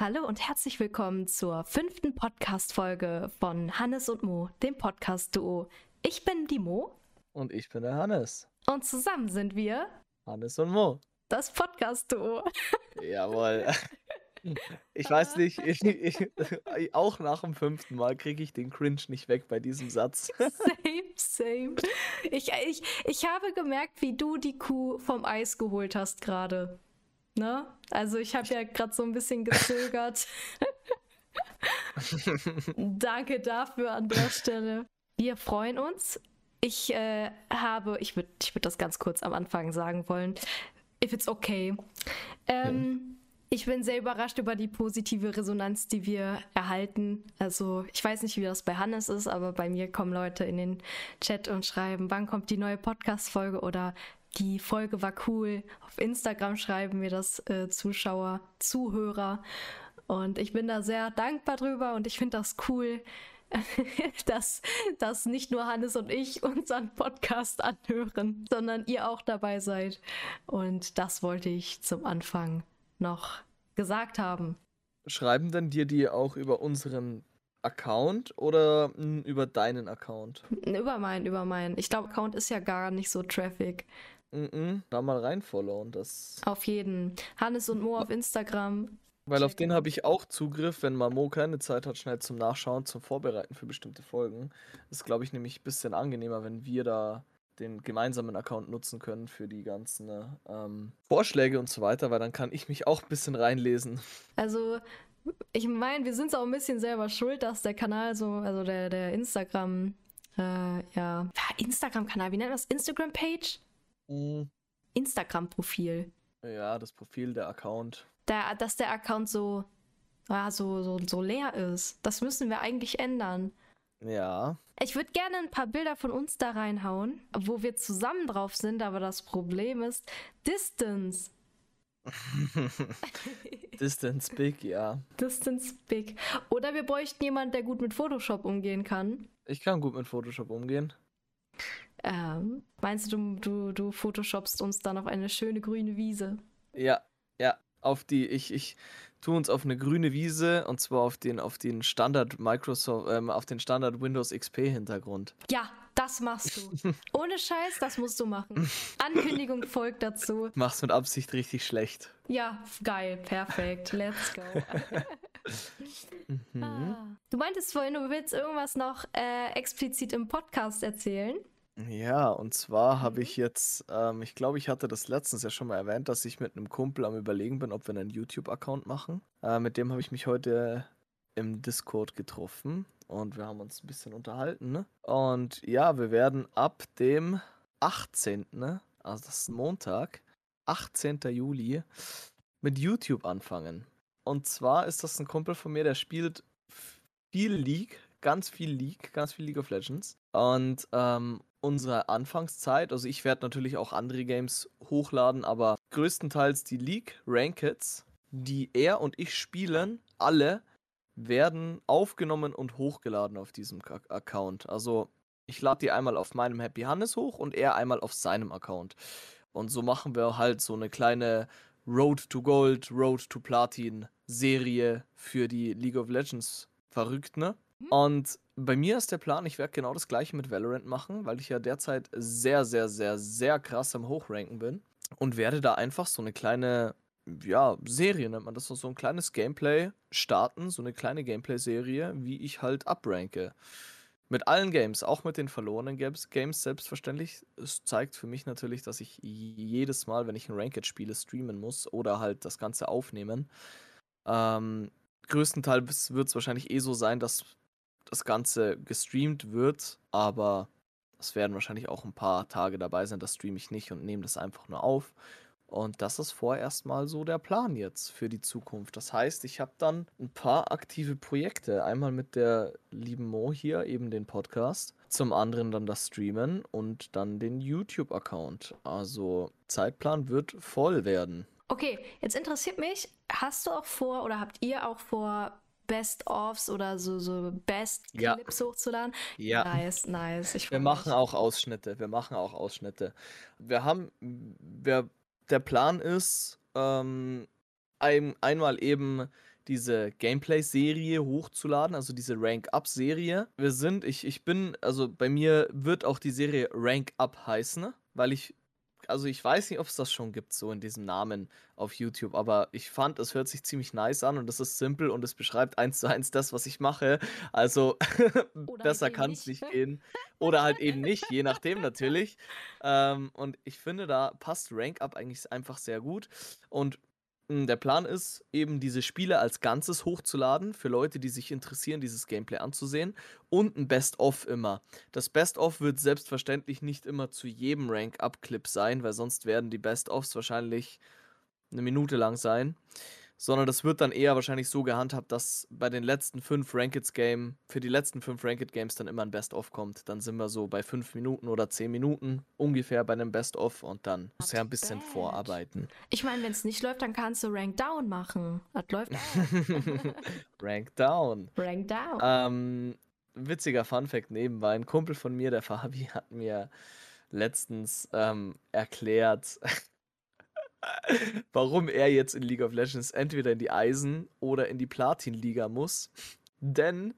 Hallo und herzlich willkommen zur fünften Podcast-Folge von Hannes und Mo, dem Podcast-Duo. Ich bin die Mo. Und ich bin der Hannes. Und zusammen sind wir Hannes und Mo. Das Podcast-Duo. Jawohl. Ich weiß nicht, ich, ich, auch nach dem fünften Mal kriege ich den Cringe nicht weg bei diesem Satz. Same, same. Ich, ich, ich habe gemerkt, wie du die Kuh vom Eis geholt hast gerade. Ne? Also ich habe ja gerade so ein bisschen gezögert. Danke dafür an der Stelle. Wir freuen uns. Ich äh, habe, ich würde ich würd das ganz kurz am Anfang sagen wollen, if it's okay. Ähm, ja. Ich bin sehr überrascht über die positive Resonanz, die wir erhalten. Also ich weiß nicht, wie das bei Hannes ist, aber bei mir kommen Leute in den Chat und schreiben, wann kommt die neue Podcast-Folge oder die Folge war cool. Auf Instagram schreiben mir das äh, Zuschauer, Zuhörer. Und ich bin da sehr dankbar drüber und ich finde das cool, dass, dass nicht nur Hannes und ich unseren Podcast anhören, sondern ihr auch dabei seid. Und das wollte ich zum Anfang noch gesagt haben. Schreiben denn dir die auch über unseren Account oder über deinen Account? Über meinen, über meinen. Ich glaube, Account ist ja gar nicht so Traffic. -mm, da mal reinfollowen, das. Auf jeden. Hannes und Mo auf Instagram. Weil auf den habe ich auch Zugriff, wenn mal Mo keine Zeit hat, schnell zum Nachschauen, zum Vorbereiten für bestimmte Folgen. Das ist, glaube ich, nämlich ein bisschen angenehmer, wenn wir da den gemeinsamen Account nutzen können für die ganzen ähm, Vorschläge und so weiter, weil dann kann ich mich auch ein bisschen reinlesen. Also, ich meine, wir sind auch ein bisschen selber schuld, dass der Kanal so, also der, der Instagram, äh, ja, Instagram-Kanal, wie nennt man das? Instagram-Page? Mhm. Instagram-Profil. Ja, das Profil, der Account. Der, dass der Account so, ja, so, so, so leer ist. Das müssen wir eigentlich ändern. Ja. Ich würde gerne ein paar Bilder von uns da reinhauen, wo wir zusammen drauf sind, aber das Problem ist Distance. Distance Big, ja. Distance Big. Oder wir bräuchten jemanden, der gut mit Photoshop umgehen kann. Ich kann gut mit Photoshop umgehen. Ähm, meinst du, du, du photoshopst uns dann auf eine schöne grüne Wiese? Ja, ja. Auf die, ich, ich tue uns auf eine grüne Wiese und zwar auf den, auf den Standard Microsoft, ähm, auf den Standard Windows XP Hintergrund. Ja, das machst du. Ohne Scheiß, das musst du machen. Ankündigung folgt dazu. Mach's mit Absicht richtig schlecht. Ja, geil, perfekt. Let's go. mhm. ah. Du meintest vorhin, du willst irgendwas noch äh, explizit im Podcast erzählen. Ja, und zwar habe mhm. ich jetzt, ähm, ich glaube, ich hatte das letztens ja schon mal erwähnt, dass ich mit einem Kumpel am Überlegen bin, ob wir einen YouTube-Account machen. Äh, mit dem habe ich mich heute im Discord getroffen und wir haben uns ein bisschen unterhalten. Ne? Und ja, wir werden ab dem 18., ne? also das ist Montag, 18. Juli, mit YouTube anfangen. Und zwar ist das ein Kumpel von mir, der spielt viel League, ganz viel League, ganz viel League of Legends. Und ähm, unsere Anfangszeit, also ich werde natürlich auch andere Games hochladen, aber größtenteils die League Rankeds, die er und ich spielen, alle werden aufgenommen und hochgeladen auf diesem Account. Also ich lade die einmal auf meinem Happy Hannes hoch und er einmal auf seinem Account. Und so machen wir halt so eine kleine Road to Gold, Road to Platin Serie für die League of Legends Verrückten. Ne? Mhm. Und bei mir ist der Plan, ich werde genau das gleiche mit Valorant machen, weil ich ja derzeit sehr, sehr, sehr, sehr krass am Hochranken bin. Und werde da einfach so eine kleine, ja, Serie nennt man das, so ein kleines Gameplay starten, so eine kleine Gameplay-Serie, wie ich halt abranke. Mit allen Games, auch mit den verlorenen Games, Games selbstverständlich. Es zeigt für mich natürlich, dass ich jedes Mal, wenn ich ein Ranked spiele, streamen muss oder halt das Ganze aufnehmen. Ähm, größtenteils wird es wahrscheinlich eh so sein, dass das Ganze gestreamt wird, aber es werden wahrscheinlich auch ein paar Tage dabei sein, das streame ich nicht und nehme das einfach nur auf. Und das ist vorerst mal so der Plan jetzt für die Zukunft. Das heißt, ich habe dann ein paar aktive Projekte. Einmal mit der lieben Mo hier, eben den Podcast. Zum anderen dann das Streamen und dann den YouTube-Account. Also Zeitplan wird voll werden. Okay, jetzt interessiert mich, hast du auch vor oder habt ihr auch vor, Best-ofs oder so, so Best-Clips ja. hochzuladen. Ja. Nice, nice. Ich wir machen auch Ausschnitte. Wir machen auch Ausschnitte. Wir haben, wir, der Plan ist, ähm, ein, einmal eben diese Gameplay-Serie hochzuladen, also diese Rank-Up-Serie. Wir sind, ich, ich bin, also bei mir wird auch die Serie Rank Up heißen, weil ich also ich weiß nicht, ob es das schon gibt, so in diesem Namen auf YouTube, aber ich fand, es hört sich ziemlich nice an und es ist simpel und es beschreibt eins zu eins das, was ich mache. Also besser halt kann es nicht gehen. Oder halt eben nicht, je nachdem natürlich. Ähm, und ich finde, da passt Rank Up eigentlich einfach sehr gut. Und der Plan ist, eben diese Spiele als Ganzes hochzuladen, für Leute, die sich interessieren, dieses Gameplay anzusehen. Und ein Best-of immer. Das Best-of wird selbstverständlich nicht immer zu jedem Rank-Up-Clip sein, weil sonst werden die Best-ofs wahrscheinlich eine Minute lang sein sondern das wird dann eher wahrscheinlich so gehandhabt, dass bei den letzten fünf Ranked Game, für die letzten fünf Ranked Games dann immer ein Best-of kommt. Dann sind wir so bei fünf Minuten oder zehn Minuten ungefähr bei einem Best-of und dann muss er ein bisschen bad. vorarbeiten. Ich meine, wenn es nicht läuft, dann kannst du Rank Down machen. Das läuft. Rank Down. Rank Down. Ähm, witziger Fun-Fact nebenbei: Ein Kumpel von mir, der Fabi, hat mir letztens ähm, erklärt, warum er jetzt in League of Legends entweder in die Eisen- oder in die Platin-Liga muss. Denn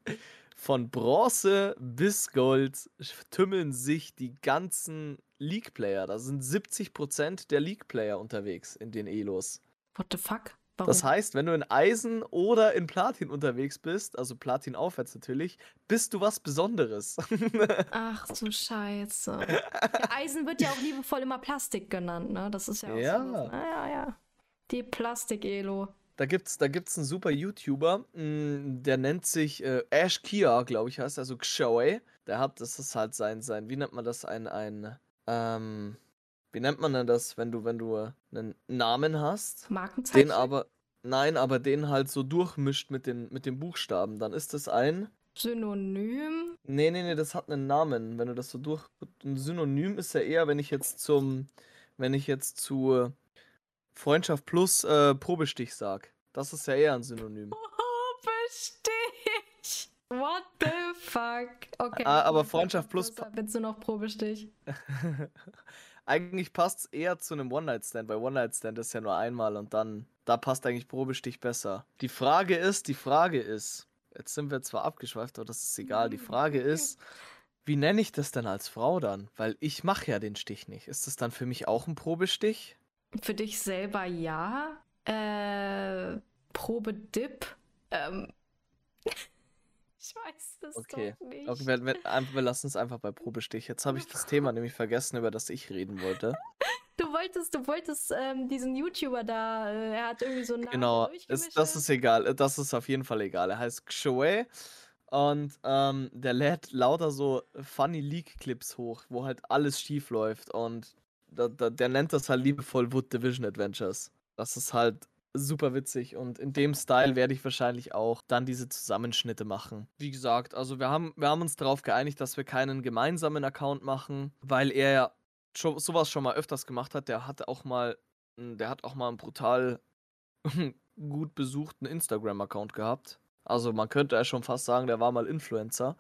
von Bronze bis Gold tümmeln sich die ganzen League-Player. Da sind 70% der League-Player unterwegs in den Elos. What the fuck? Warum? Das heißt, wenn du in Eisen oder in Platin unterwegs bist, also Platin aufwärts natürlich, bist du was Besonderes. Ach du Scheiße. Ja, Eisen wird ja auch liebevoll immer Plastik genannt, ne? Das ist ja auch ja. so. Ja, ja, ja. Die Plastik-Elo. Da gibt's, da gibt's einen super YouTuber, mm, der nennt sich äh, Ash Kia, glaube ich, heißt also Xiaowei. Der hat, das ist halt sein, sein, wie nennt man das, ein, ein, ähm, wie nennt man denn das, wenn du, wenn du einen Namen hast? Markenzeichen? Den aber, nein, aber den halt so durchmischt mit den, mit den Buchstaben. Dann ist das ein Synonym? Nee, nee, nee, das hat einen Namen. Wenn du das so durch. Ein Synonym ist ja eher, wenn ich jetzt zum. Wenn ich jetzt zu Freundschaft plus äh, Probestich sag. Das ist ja eher ein Synonym. Probestich! What the fuck? Okay. Ah, aber Freundschaft plus. Willst du noch Probestich? eigentlich passt es eher zu einem One-Night-Stand, weil One-Night-Stand ist ja nur einmal und dann, da passt eigentlich Probestich besser. Die Frage ist, die Frage ist, jetzt sind wir zwar abgeschweift, aber das ist egal. Die Frage ist, wie nenne ich das denn als Frau dann? Weil ich mache ja den Stich nicht. Ist das dann für mich auch ein Probestich? Für dich selber ja. Äh, Probedip. Ähm. Ich weiß das okay. doch nicht. Okay, wir, wir, wir lassen es einfach bei Probestich. Jetzt habe ich das Thema nämlich vergessen, über das ich reden wollte. Du wolltest, du wolltest ähm, diesen YouTuber da, äh, er hat irgendwie so einen Namen Genau, ist, das ist egal. Das ist auf jeden Fall egal. Er heißt Xiaowei und ähm, der lädt lauter so funny Leak-Clips hoch, wo halt alles schief läuft und da, da, der nennt das halt liebevoll Wood Division Adventures. Das ist halt super witzig und in dem Style werde ich wahrscheinlich auch dann diese Zusammenschnitte machen. Wie gesagt, also wir haben, wir haben uns darauf geeinigt, dass wir keinen gemeinsamen Account machen, weil er ja schon, sowas schon mal öfters gemacht hat. Der hatte auch mal, hm, der hat auch mal einen brutal gut besuchten Instagram-Account gehabt. Also man könnte ja schon fast sagen, der war mal Influencer.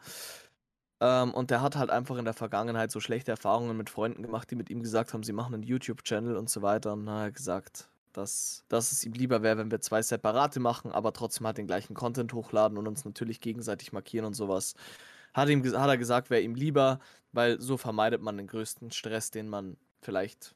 Ähm, und der hat halt einfach in der Vergangenheit so schlechte Erfahrungen mit Freunden gemacht, die mit ihm gesagt haben, sie machen einen YouTube-Channel und so weiter. Und dann hat er gesagt, dass, dass es ihm lieber wäre, wenn wir zwei separate machen, aber trotzdem halt den gleichen Content hochladen und uns natürlich gegenseitig markieren und sowas. Hat, ihm, hat er gesagt, wäre ihm lieber, weil so vermeidet man den größten Stress, den man vielleicht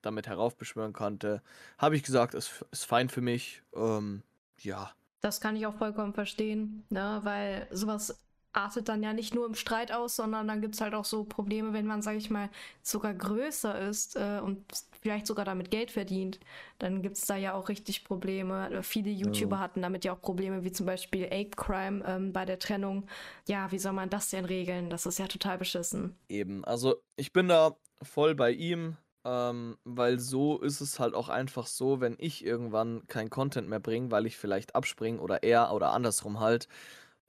damit heraufbeschwören konnte. Habe ich gesagt, ist, ist fein für mich. Ähm, ja. Das kann ich auch vollkommen verstehen, ne? weil sowas artet dann ja nicht nur im Streit aus, sondern dann gibt es halt auch so Probleme, wenn man, sag ich mal, sogar größer ist äh, und vielleicht sogar damit Geld verdient. Dann gibt es da ja auch richtig Probleme. Viele YouTuber ja. hatten damit ja auch Probleme, wie zum Beispiel Ape Crime ähm, bei der Trennung. Ja, wie soll man das denn regeln? Das ist ja total beschissen. Eben, also ich bin da voll bei ihm. Ähm, weil so ist es halt auch einfach so, wenn ich irgendwann kein Content mehr bringe, weil ich vielleicht abspringe oder er oder andersrum halt,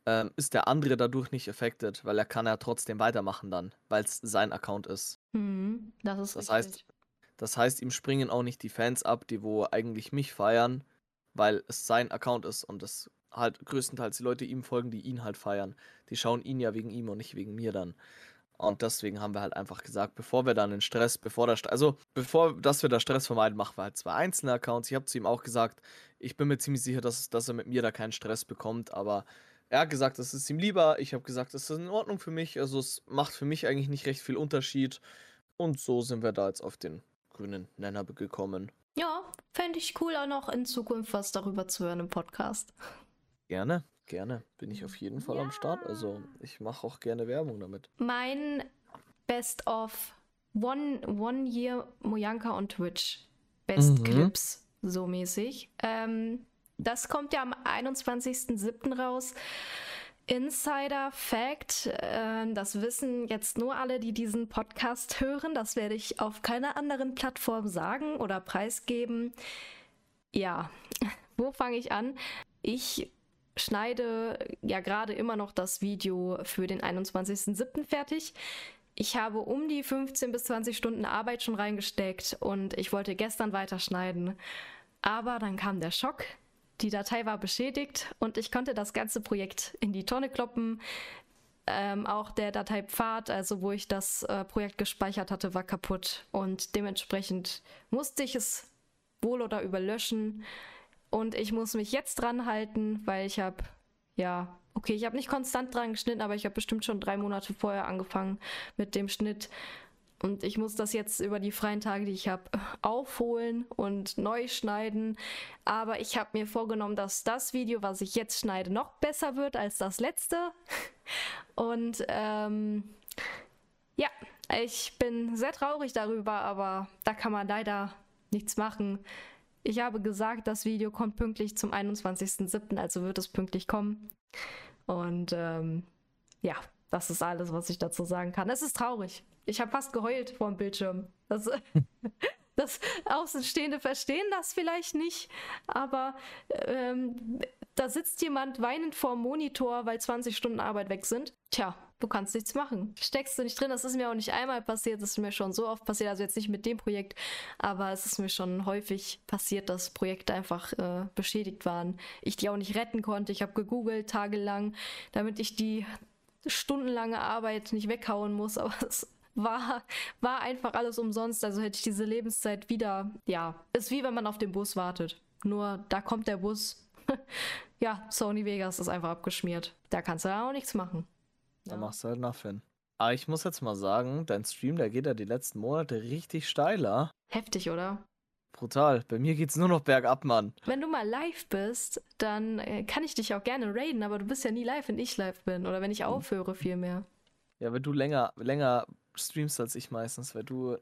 ähm, ist der andere dadurch nicht affected, weil er kann ja trotzdem weitermachen dann, weil es sein Account ist. Mhm, das ist das richtig. heißt, das heißt, ihm springen auch nicht die Fans ab, die wo eigentlich mich feiern, weil es sein Account ist und es halt größtenteils die Leute ihm folgen, die ihn halt feiern. Die schauen ihn ja wegen ihm und nicht wegen mir dann. Und deswegen haben wir halt einfach gesagt, bevor wir dann den Stress, bevor der, also bevor, dass wir da Stress vermeiden, machen wir halt zwei einzelne Accounts. Ich habe zu ihm auch gesagt, ich bin mir ziemlich sicher, dass, dass er mit mir da keinen Stress bekommt, aber er hat gesagt, das ist ihm lieber. Ich habe gesagt, das ist in Ordnung für mich. Also es macht für mich eigentlich nicht recht viel Unterschied. Und so sind wir da jetzt auf den grünen Nenner gekommen. Ja, fände ich cool, auch noch in Zukunft was darüber zu hören im Podcast. Gerne, gerne. Bin ich auf jeden Fall ja. am Start. Also ich mache auch gerne Werbung damit. Mein Best of One, One Year Mojanka on Twitch. Best mhm. Clips, so mäßig. Ähm, das kommt ja am 21.07. raus. Insider Fact, äh, das wissen jetzt nur alle, die diesen Podcast hören. Das werde ich auf keiner anderen Plattform sagen oder preisgeben. Ja, wo fange ich an? Ich schneide ja gerade immer noch das Video für den 21.07. fertig. Ich habe um die 15 bis 20 Stunden Arbeit schon reingesteckt und ich wollte gestern weiterschneiden. Aber dann kam der Schock. Die Datei war beschädigt und ich konnte das ganze Projekt in die Tonne kloppen. Ähm, auch der Dateipfad, also wo ich das äh, Projekt gespeichert hatte, war kaputt. Und dementsprechend musste ich es wohl oder überlöschen. Und ich muss mich jetzt dran halten, weil ich habe, ja, okay, ich habe nicht konstant dran geschnitten, aber ich habe bestimmt schon drei Monate vorher angefangen mit dem Schnitt und ich muss das jetzt über die freien Tage, die ich habe, aufholen und neu schneiden. Aber ich habe mir vorgenommen, dass das Video, was ich jetzt schneide, noch besser wird als das letzte. Und ähm, ja, ich bin sehr traurig darüber, aber da kann man leider nichts machen. Ich habe gesagt, das Video kommt pünktlich zum 21.07., also wird es pünktlich kommen. Und ähm, ja, das ist alles, was ich dazu sagen kann. Es ist traurig. Ich habe fast geheult vor dem Bildschirm. Das, das Außenstehende verstehen das vielleicht nicht, aber ähm, da sitzt jemand weinend vor dem Monitor, weil 20 Stunden Arbeit weg sind. Tja, du kannst nichts machen. Steckst du nicht drin. Das ist mir auch nicht einmal passiert, das ist mir schon so oft passiert. Also jetzt nicht mit dem Projekt, aber es ist mir schon häufig passiert, dass Projekte einfach äh, beschädigt waren. Ich die auch nicht retten konnte. Ich habe gegoogelt tagelang, damit ich die stundenlange Arbeit nicht weghauen muss, aber es war, war einfach alles umsonst. Also hätte ich diese Lebenszeit wieder, ja, ist wie wenn man auf den Bus wartet. Nur da kommt der Bus. ja, Sony Vegas ist einfach abgeschmiert. Da kannst du ja auch nichts machen. Da ja. machst du halt nothing. Aber ich muss jetzt mal sagen, dein Stream, der geht ja die letzten Monate richtig steiler. Heftig, oder? Brutal. Bei mir geht's nur noch bergab, Mann. Wenn du mal live bist, dann äh, kann ich dich auch gerne raiden, aber du bist ja nie live, wenn ich live bin. Oder wenn ich hm. aufhöre, vielmehr. Ja, wenn du länger, länger streamst als ich meistens, weil du.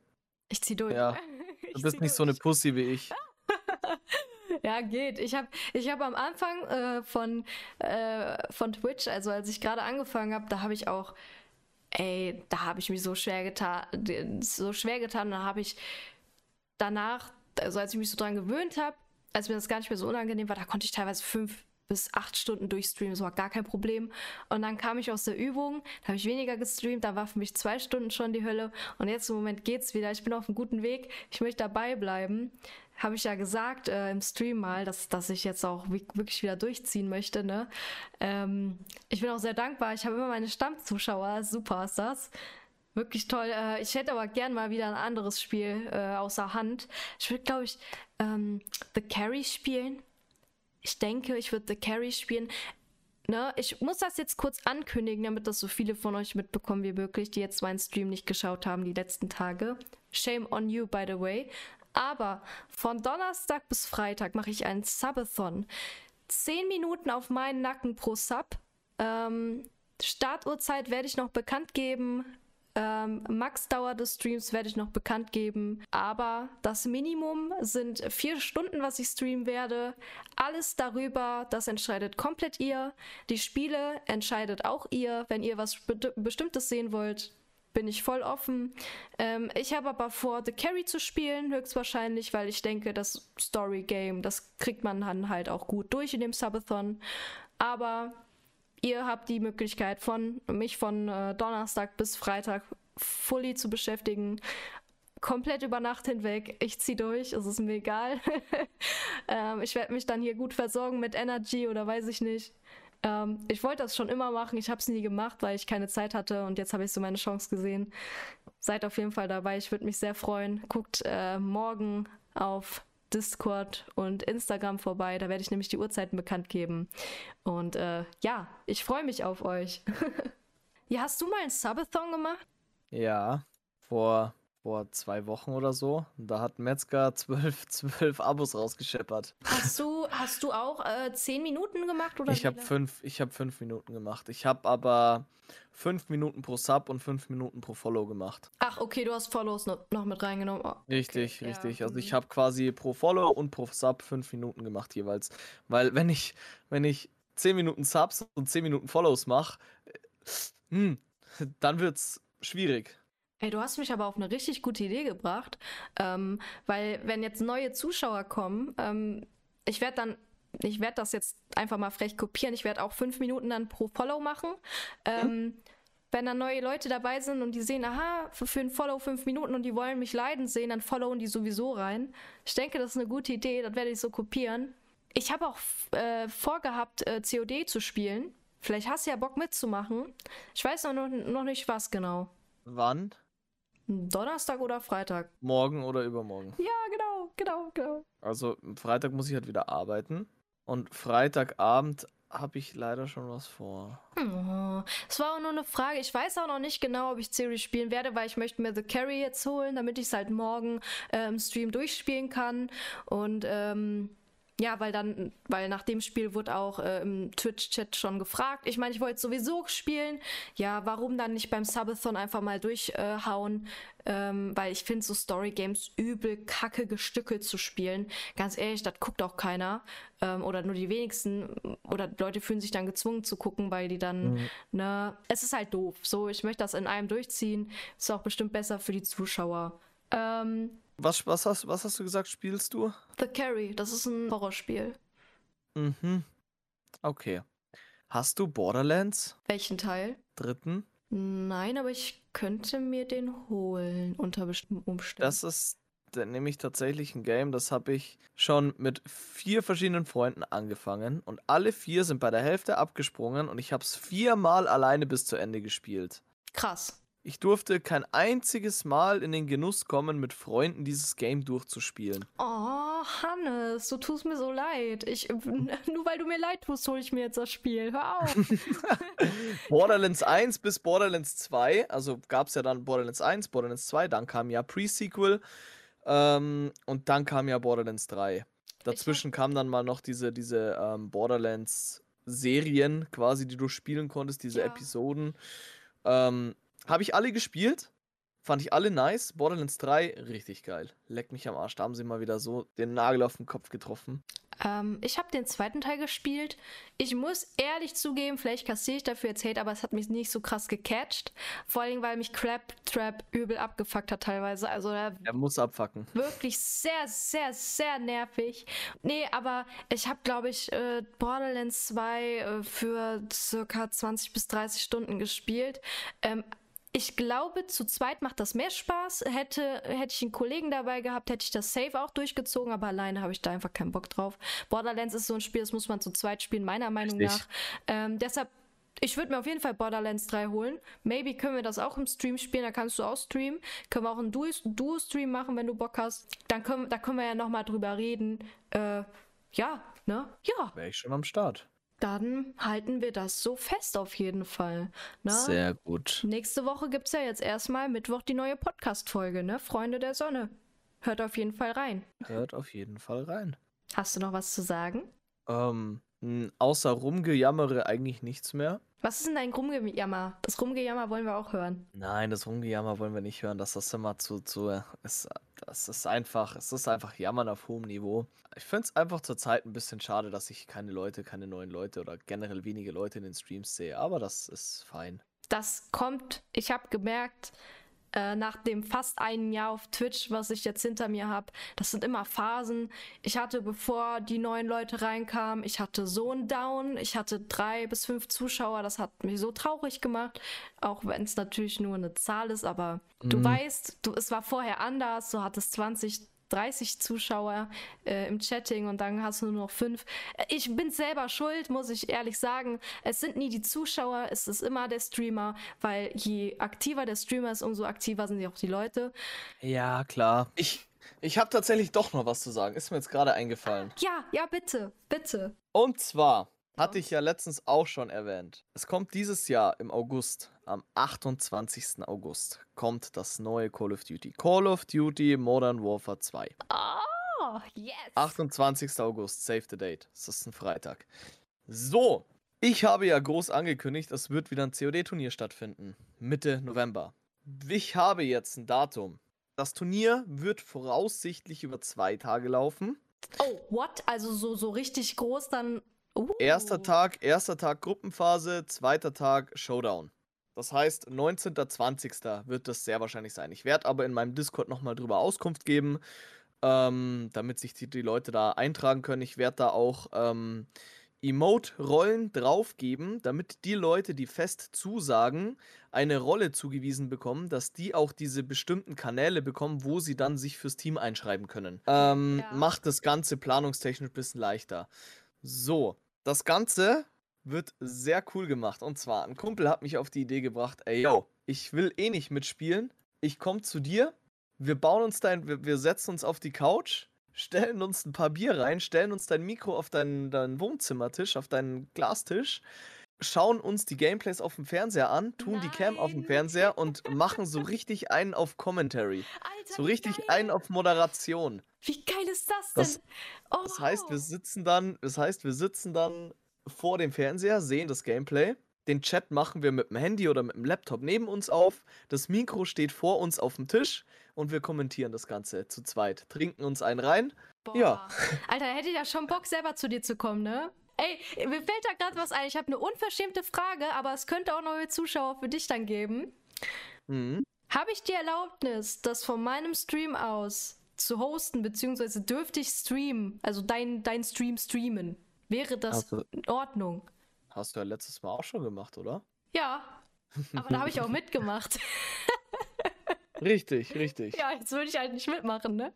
Ich zieh durch. Ja. Du bist nicht durch. so eine Pussy wie ich. ja, geht. Ich habe ich hab am Anfang äh, von, äh, von Twitch, also als ich gerade angefangen habe, da habe ich auch, ey, da habe ich mich so schwer getan, so schwer getan. Da habe ich danach, also als ich mich so dran gewöhnt habe, als mir das gar nicht mehr so unangenehm war, da konnte ich teilweise fünf, bis acht Stunden durchstreamen, das war gar kein Problem. Und dann kam ich aus der Übung, da habe ich weniger gestreamt, da war für mich zwei Stunden schon die Hölle. Und jetzt im Moment geht's wieder. Ich bin auf einem guten Weg. Ich möchte dabei bleiben. Habe ich ja gesagt äh, im Stream mal, dass, dass ich jetzt auch wirklich wieder durchziehen möchte. Ne? Ähm, ich bin auch sehr dankbar. Ich habe immer meine Stammzuschauer. Super ist das. Wirklich toll. Äh, ich hätte aber gern mal wieder ein anderes Spiel äh, außer Hand. Ich würde, glaube ich, ähm, The Carry spielen. Ich denke, ich würde The Carry spielen. Ne, ich muss das jetzt kurz ankündigen, damit das so viele von euch mitbekommen wie möglich, die jetzt meinen Stream nicht geschaut haben die letzten Tage. Shame on you, by the way. Aber von Donnerstag bis Freitag mache ich einen Subathon. Zehn Minuten auf meinen Nacken pro Sub. Ähm, Startuhrzeit werde ich noch bekannt geben. Ähm, Max-Dauer des Streams werde ich noch bekannt geben, aber das Minimum sind vier Stunden, was ich streamen werde. Alles darüber, das entscheidet komplett ihr. Die Spiele entscheidet auch ihr. Wenn ihr was Be Bestimmtes sehen wollt, bin ich voll offen. Ähm, ich habe aber vor, The Carry zu spielen, höchstwahrscheinlich, weil ich denke, das Story Game, das kriegt man dann halt auch gut durch in dem Subathon. Aber Ihr habt die Möglichkeit, von mich von äh, Donnerstag bis Freitag fully zu beschäftigen. Komplett über Nacht hinweg. Ich ziehe durch, es ist mir egal. ähm, ich werde mich dann hier gut versorgen mit Energy oder weiß ich nicht. Ähm, ich wollte das schon immer machen, ich habe es nie gemacht, weil ich keine Zeit hatte und jetzt habe ich so meine Chance gesehen. Seid auf jeden Fall dabei, ich würde mich sehr freuen. Guckt äh, morgen auf Discord und Instagram vorbei. Da werde ich nämlich die Uhrzeiten bekannt geben. Und äh, ja, ich freue mich auf euch. ja, hast du mal ein Subathon gemacht? Ja, vor, vor zwei Wochen oder so. Da hat Metzger zwölf, zwölf Abos rausgescheppert. Hast du, hast du auch äh, zehn Minuten gemacht? Oder ich habe fünf, hab fünf Minuten gemacht. Ich habe aber fünf Minuten pro Sub und fünf Minuten pro Follow gemacht. Ach, okay, du hast Follows noch, mit reingenommen. Oh, okay. Richtig, richtig. Ja, also ich habe quasi pro Follow und pro Sub fünf Minuten gemacht jeweils. Weil wenn ich, wenn ich zehn Minuten Subs und zehn Minuten Follows mache, äh, hm, dann wird's schwierig. Ey, du hast mich aber auf eine richtig gute Idee gebracht, ähm, weil wenn jetzt neue Zuschauer kommen, ähm, ich werde dann ich werde das jetzt einfach mal frech kopieren. Ich werde auch fünf Minuten dann pro Follow machen. Ähm, mhm. Wenn dann neue Leute dabei sind und die sehen, aha, für, für ein Follow fünf Minuten und die wollen mich leiden sehen, dann followen die sowieso rein. Ich denke, das ist eine gute Idee, das werde ich so kopieren. Ich habe auch äh, vorgehabt, äh, COD zu spielen. Vielleicht hast du ja Bock mitzumachen. Ich weiß noch, noch nicht was genau. Wann? Donnerstag oder Freitag? Morgen oder übermorgen? Ja, genau, genau, genau. Also Freitag muss ich halt wieder arbeiten. Und Freitagabend habe ich leider schon was vor. Oh, es war auch nur eine Frage. Ich weiß auch noch nicht genau, ob ich Series spielen werde, weil ich möchte mir The Carry jetzt holen, damit ich es halt morgen im Stream durchspielen kann. Und ähm, ja, weil dann, weil nach dem Spiel wurde auch äh, im Twitch-Chat schon gefragt. Ich meine, ich wollte sowieso spielen. Ja, warum dann nicht beim Subathon einfach mal durchhauen? Äh, ähm, weil ich finde so Story-Games übel kacke gestückelt zu spielen. Ganz ehrlich, das guckt auch keiner. Ähm, oder nur die wenigsten. Oder Leute fühlen sich dann gezwungen zu gucken, weil die dann, mhm. ne, es ist halt doof. So, ich möchte das in einem durchziehen. Ist auch bestimmt besser für die Zuschauer. Ähm, was, was, hast, was hast du gesagt, spielst du? The Carry, das ist ein Horrorspiel. Mhm. Okay. Hast du Borderlands? Welchen Teil? Dritten? Nein, aber ich könnte mir den holen unter bestimmten Umständen. Das ist nämlich tatsächlich ein Game, das habe ich schon mit vier verschiedenen Freunden angefangen und alle vier sind bei der Hälfte abgesprungen und ich habe es viermal alleine bis zu Ende gespielt. Krass. Ich durfte kein einziges Mal in den Genuss kommen, mit Freunden dieses Game durchzuspielen. Oh, Hannes, du tust mir so leid. Ich, nur weil du mir leid tust, hole ich mir jetzt das Spiel. Hör auf. Borderlands 1 bis Borderlands 2, also gab es ja dann Borderlands 1, Borderlands 2, dann kam ja Pre-Sequel ähm, und dann kam ja Borderlands 3. Dazwischen kam dann mal noch diese, diese ähm, Borderlands-Serien quasi, die du spielen konntest, diese ja. Episoden. Ähm, habe ich alle gespielt. Fand ich alle nice. Borderlands 3, richtig geil. Leck mich am Arsch. Da haben sie mal wieder so den Nagel auf den Kopf getroffen. Ähm, ich habe den zweiten Teil gespielt. Ich muss ehrlich zugeben, vielleicht kassiere ich dafür jetzt Hate, aber es hat mich nicht so krass gecatcht. Vor allem, weil mich Crab Trap übel abgefuckt hat teilweise. Also er muss abfacken. Wirklich sehr, sehr, sehr nervig. Nee, aber ich habe, glaube ich, äh, Borderlands 2 äh, für circa 20 bis 30 Stunden gespielt. Ähm, ich glaube, zu zweit macht das mehr Spaß. Hätte, hätte ich einen Kollegen dabei gehabt, hätte ich das safe auch durchgezogen, aber alleine habe ich da einfach keinen Bock drauf. Borderlands ist so ein Spiel, das muss man zu zweit spielen, meiner Meinung Richtig. nach. Ähm, deshalb, ich würde mir auf jeden Fall Borderlands 3 holen. Maybe können wir das auch im Stream spielen, da kannst du auch streamen. Können wir auch einen Duo-Stream machen, wenn du Bock hast. Dann können, da können wir ja nochmal drüber reden. Äh, ja, ne? Ja. Wäre ich schon am Start. Dann halten wir das so fest auf jeden Fall. Ne? Sehr gut. Nächste Woche gibt es ja jetzt erstmal Mittwoch die neue Podcast-Folge, ne? Freunde der Sonne. Hört auf jeden Fall rein. Hört auf jeden Fall rein. Hast du noch was zu sagen? Ähm, außer Rumgejammere eigentlich nichts mehr. Was ist denn dein Rumgejammer? Das Rumgejammer wollen wir auch hören. Nein, das Rumgejammer wollen wir nicht hören. Das ist immer zu, zu, es, das ist einfach, es ist einfach Jammern auf hohem Niveau. Ich finde es einfach zurzeit ein bisschen schade, dass ich keine Leute, keine neuen Leute oder generell wenige Leute in den Streams sehe, aber das ist fein. Das kommt, ich habe gemerkt, äh, nach dem fast einen Jahr auf Twitch, was ich jetzt hinter mir habe, das sind immer Phasen. Ich hatte, bevor die neuen Leute reinkamen, ich hatte so einen Down, ich hatte drei bis fünf Zuschauer, das hat mich so traurig gemacht, auch wenn es natürlich nur eine Zahl ist, aber mhm. du weißt, du, es war vorher anders, du hattest 20, 30 Zuschauer äh, im Chatting und dann hast du nur noch fünf. Äh, ich bin selber schuld, muss ich ehrlich sagen. Es sind nie die Zuschauer, es ist immer der Streamer, weil je aktiver der Streamer ist, umso aktiver sind ja auch die Leute. Ja, klar. Ich, ich habe tatsächlich doch noch was zu sagen. Ist mir jetzt gerade eingefallen. Ja, ja, bitte, bitte. Und zwar hatte ich ja letztens auch schon erwähnt. Es kommt dieses Jahr im August, am 28. August, kommt das neue Call of Duty. Call of Duty Modern Warfare 2. Oh, yes. 28. August, save the date. Das ist ein Freitag. So, ich habe ja groß angekündigt, es wird wieder ein COD-Turnier stattfinden. Mitte November. Ich habe jetzt ein Datum. Das Turnier wird voraussichtlich über zwei Tage laufen. Oh, what? Also so, so richtig groß dann. Uh. Erster Tag, erster Tag Gruppenphase, zweiter Tag Showdown. Das heißt, 19.20. wird das sehr wahrscheinlich sein. Ich werde aber in meinem Discord nochmal drüber Auskunft geben, ähm, damit sich die, die, Leute da eintragen können. Ich werde da auch ähm, Emote-Rollen draufgeben, damit die Leute, die fest zusagen, eine Rolle zugewiesen bekommen, dass die auch diese bestimmten Kanäle bekommen, wo sie dann sich fürs Team einschreiben können. Ähm, ja. Macht das Ganze planungstechnisch ein bisschen leichter. So, das Ganze wird sehr cool gemacht. Und zwar, ein Kumpel hat mich auf die Idee gebracht, ey, yo, ich will eh nicht mitspielen. Ich komme zu dir, wir bauen uns dein, wir, wir setzen uns auf die Couch, stellen uns ein paar Bier rein, stellen uns dein Mikro auf deinen, deinen Wohnzimmertisch, auf deinen Glastisch, schauen uns die Gameplays auf dem Fernseher an, tun Nein. die Cam auf dem Fernseher und machen so richtig einen auf Commentary. Alter, so richtig geil. einen auf Moderation. Wie geil ist das denn? Das, oh. das heißt, wir sitzen dann, das heißt, wir sitzen dann vor dem Fernseher, sehen das Gameplay. Den Chat machen wir mit dem Handy oder mit dem Laptop neben uns auf. Das Mikro steht vor uns auf dem Tisch und wir kommentieren das Ganze zu zweit. Trinken uns einen rein. Boah. Ja. Alter, hätte ich ja schon Bock, selber zu dir zu kommen, ne? Ey, mir fällt da gerade was ein. Ich habe eine unverschämte Frage, aber es könnte auch neue Zuschauer für dich dann geben. Mhm. Habe ich die Erlaubnis, das von meinem Stream aus zu hosten, beziehungsweise dürfte ich streamen, also dein, dein Stream streamen? Wäre das also, in Ordnung? Hast du ja letztes Mal auch schon gemacht, oder? Ja, aber da habe ich auch mitgemacht. richtig, richtig. Ja, jetzt würde ich halt nicht mitmachen, ne?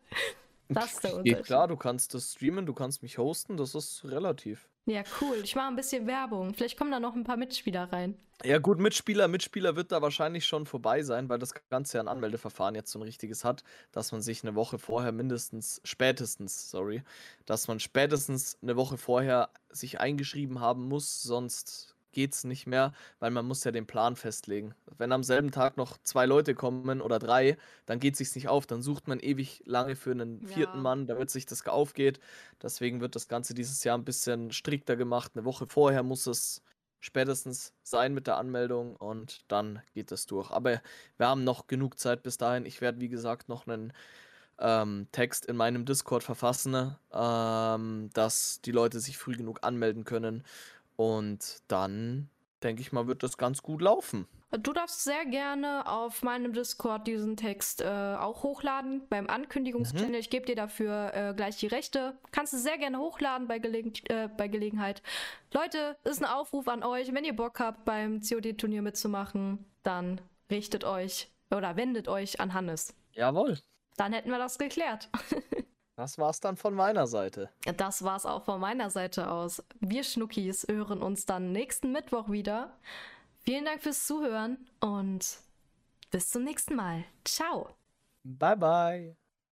Das ist der Unterschied. Ja, klar, du kannst das streamen, du kannst mich hosten, das ist relativ. Ja, cool. Ich mache ein bisschen Werbung. Vielleicht kommen da noch ein paar Mitspieler rein. Ja, gut, Mitspieler, Mitspieler wird da wahrscheinlich schon vorbei sein, weil das Ganze ja ein Anmeldeverfahren jetzt so ein richtiges hat, dass man sich eine Woche vorher mindestens, spätestens, sorry, dass man spätestens eine Woche vorher sich eingeschrieben haben muss, sonst geht es nicht mehr, weil man muss ja den Plan festlegen. Wenn am selben Tag noch zwei Leute kommen oder drei, dann geht es sich nicht auf. Dann sucht man ewig lange für einen vierten ja. Mann, damit sich das aufgeht. Deswegen wird das Ganze dieses Jahr ein bisschen strikter gemacht. Eine Woche vorher muss es spätestens sein mit der Anmeldung und dann geht es durch. Aber wir haben noch genug Zeit bis dahin. Ich werde, wie gesagt, noch einen ähm, Text in meinem Discord verfassen, ähm, dass die Leute sich früh genug anmelden können und dann, denke ich mal, wird das ganz gut laufen. Du darfst sehr gerne auf meinem Discord diesen Text äh, auch hochladen beim Ankündigungschannel. Mhm. Ich gebe dir dafür äh, gleich die Rechte. Kannst du sehr gerne hochladen bei, Gelegen äh, bei Gelegenheit. Leute, ist ein Aufruf an euch. Wenn ihr Bock habt, beim COD-Turnier mitzumachen, dann richtet euch oder wendet euch an Hannes. Jawohl. Dann hätten wir das geklärt. Das war's dann von meiner Seite. Das war's auch von meiner Seite aus. Wir Schnuckis hören uns dann nächsten Mittwoch wieder. Vielen Dank fürs Zuhören und bis zum nächsten Mal. Ciao. Bye bye.